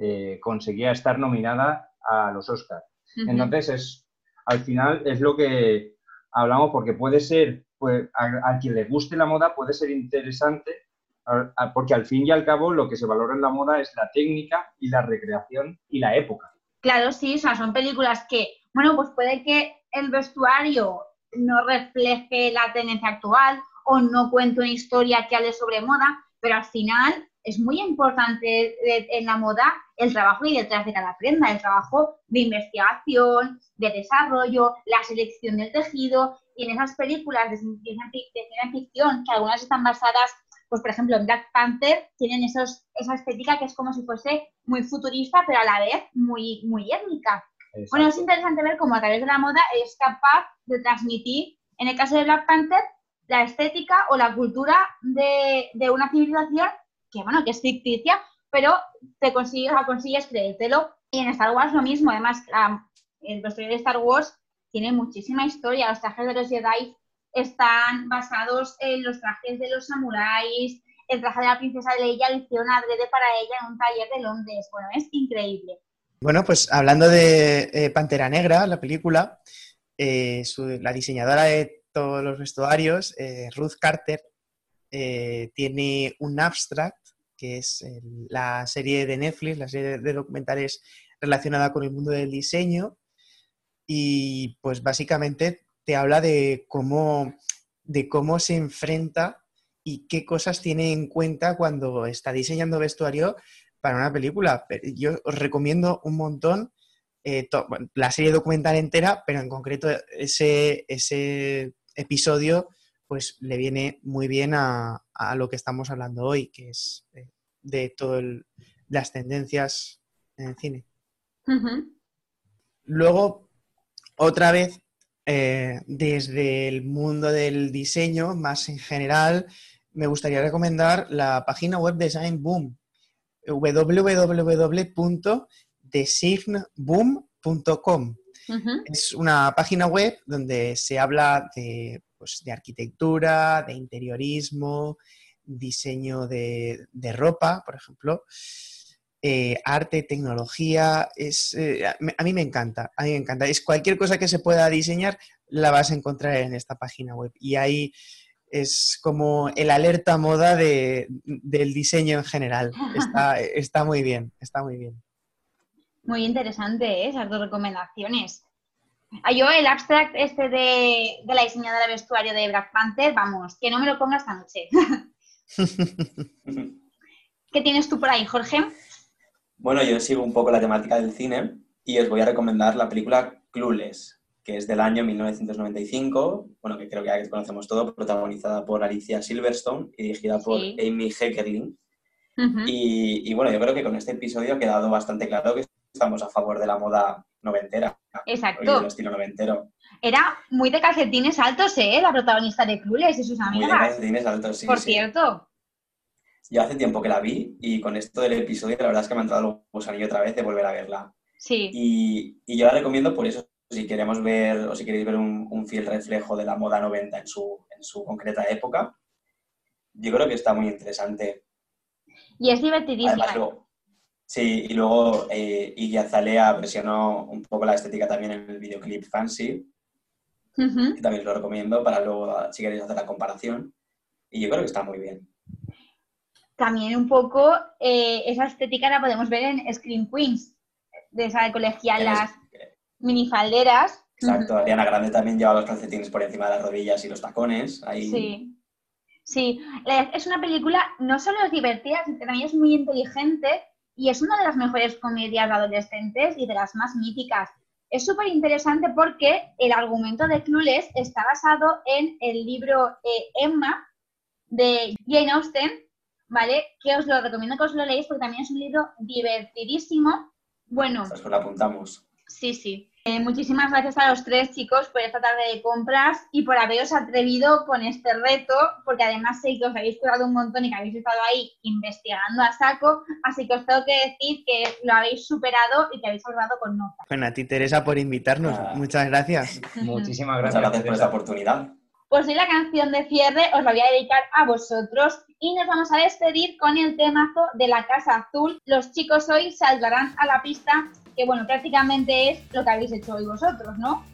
Speaker 2: eh, conseguía estar nominada a los Oscars. Entonces, es, al final es lo que hablamos, porque puede ser, pues, a, quien le guste la moda, puede ser interesante, porque al fin y al cabo lo que se valora en la moda es la técnica y la recreación y la época.
Speaker 1: Claro, sí, o sea, son películas que, bueno, pues puede que el vestuario no refleje la tendencia actual o no cuente una historia que hable sobre moda, pero al final es muy importante en la moda el trabajo y detrás de cada prenda, el trabajo de investigación, de desarrollo, la selección del tejido y en esas películas de ciencia ficción, que algunas están basadas, pues por ejemplo en Black Panther, tienen esos, esa estética que es como si fuese muy futurista, pero a la vez muy, muy étnica. Bueno, es interesante ver cómo a través de la moda es capaz de transmitir, en el caso de Black Panther, la estética o la cultura de, de una civilización que, bueno, que es ficticia, pero te consigues, consigues creértelo. Y en Star Wars lo mismo, además, el vestuario de Star Wars tiene muchísima historia. Los trajes de los Jedi están basados en los trajes de los samuráis. El traje de la princesa Leia lo hicieron adrede para ella en un taller de Londres. Bueno, es increíble.
Speaker 3: Bueno, pues hablando de eh, Pantera Negra, la película, eh, la diseñadora de todos los vestuarios, eh, Ruth Carter, tiene un abstract que es la serie de Netflix, la serie de documentales relacionada con el mundo del diseño. Y pues básicamente te habla de cómo, de cómo se enfrenta y qué cosas tiene en cuenta cuando está diseñando vestuario para una película. Yo os recomiendo un montón eh, la serie documental entera, pero en concreto ese, ese episodio pues le viene muy bien a, lo que estamos hablando hoy, que es de, todas las tendencias en el cine. Luego, otra vez, eh, desde el mundo del diseño, más en general, me gustaría recomendar la página web Design Boom, www.designboom.com. Es una página web donde se habla de pues, de arquitectura, de interiorismo, diseño de, ropa, por ejemplo, eh, arte, tecnología. Es, eh, a mí me encanta, a mí me encanta. Es cualquier cosa que se pueda diseñar, la vas a encontrar en esta página web. Y ahí es como el alerta moda del diseño en general. Está, está muy bien, está muy bien.
Speaker 1: Muy interesante ¿eh? esas dos recomendaciones. Ah, yo el abstract este de, la diseñadora de vestuario de Black Panther, vamos, que no me lo ponga esta noche. ¿Qué tienes tú por ahí, Jorge?
Speaker 4: Bueno, yo sigo un poco la temática del cine y os voy a recomendar la película Clueless, que es del año 1995, bueno, que creo que ya conocemos todo, protagonizada por Alicia Silverstone y dirigida por Amy Heckerling. y, y, bueno, yo creo que con este episodio ha quedado bastante claro que estamos a favor de la moda noventera.
Speaker 1: Exacto.
Speaker 4: estilo noventero.
Speaker 1: Era muy de calcetines altos, ¿eh? La protagonista de Clueless y sus amigas.
Speaker 4: Muy de calcetines altos, sí.
Speaker 1: Por cierto.
Speaker 4: Yo hace tiempo que la vi y con esto del episodio la verdad es que me ha entrado el gusanillo otra vez de volver a verla.
Speaker 1: Sí.
Speaker 4: Y, y yo la recomiendo por eso, si queremos ver o si queréis ver un, fiel reflejo de la moda 90 en su, en su concreta época, yo creo que está muy interesante.
Speaker 1: Y es divertidísima.
Speaker 4: Sí, y luego eh, Iggy Azalea presionó un poco la estética también en el videoclip Fancy, que también lo recomiendo para luego, si queréis hacer la comparación. Y yo creo que está muy bien.
Speaker 1: También un poco eh, esa estética la podemos ver en Screen Queens, de esa de colegialas minifalderas.
Speaker 4: Exacto, Ariana Grande también lleva los calcetines por encima de las rodillas y los tacones. Ahí.
Speaker 1: Sí. Sí, es una película no solo es divertida, sino que también es muy inteligente y es una de las mejores comedias adolescentes y de las más míticas. Es súper interesante porque el argumento de Clueless está basado en el libro eh, Emma de Jane Austen, ¿vale? Que os lo recomiendo que os lo leáis porque también es un libro divertidísimo. Bueno.
Speaker 4: Pues lo apuntamos.
Speaker 1: Sí, sí. Eh, muchísimas gracias a los tres chicos por esta tarde de compras y por haberos atrevido con este reto, porque además sé que os habéis curado un montón y que habéis estado ahí investigando a saco, así que os tengo que decir que lo habéis superado y que habéis salvado con nota.
Speaker 3: Bueno, a ti Teresa por invitarnos, muchas gracias.
Speaker 2: Muchísimas gracias.
Speaker 4: Muchas gracias por esta oportunidad.
Speaker 1: Pues hoy la canción de cierre os la voy a dedicar a vosotros y nos vamos a despedir con el temazo de la Casa Azul. Los chicos hoy saldrán a la pista, que bueno, prácticamente es lo que habéis hecho hoy vosotros, ¿no?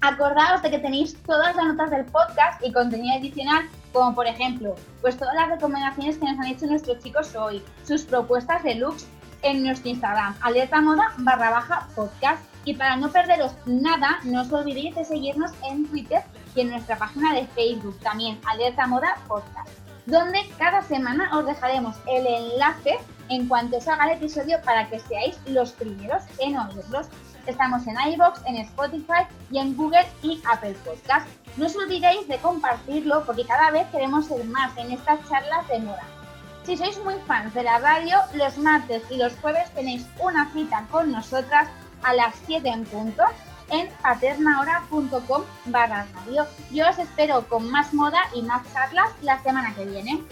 Speaker 1: Acordaos de que tenéis todas las notas del podcast y contenido adicional, como por ejemplo, pues todas las recomendaciones que nos han hecho nuestros chicos hoy, sus propuestas de looks en nuestro Instagram, alerta moda barra baja podcast. Y para no perderos nada, no os olvidéis de seguirnos en Twitter y en nuestra página de Facebook, también alerta moda podcast donde cada semana os dejaremos el enlace en cuanto salga el episodio para que seáis los primeros en oírlos. Estamos en iVoox, en Spotify y en Google y Apple Podcast. No os olvidéis de compartirlo porque cada vez queremos ser más en estas charlas de moda. Si sois muy fans de la radio, los martes y los jueves tenéis una cita con nosotras a las 7 en punto en paternahora.com barra radio. Yo os espero con más moda y más charlas la semana que viene.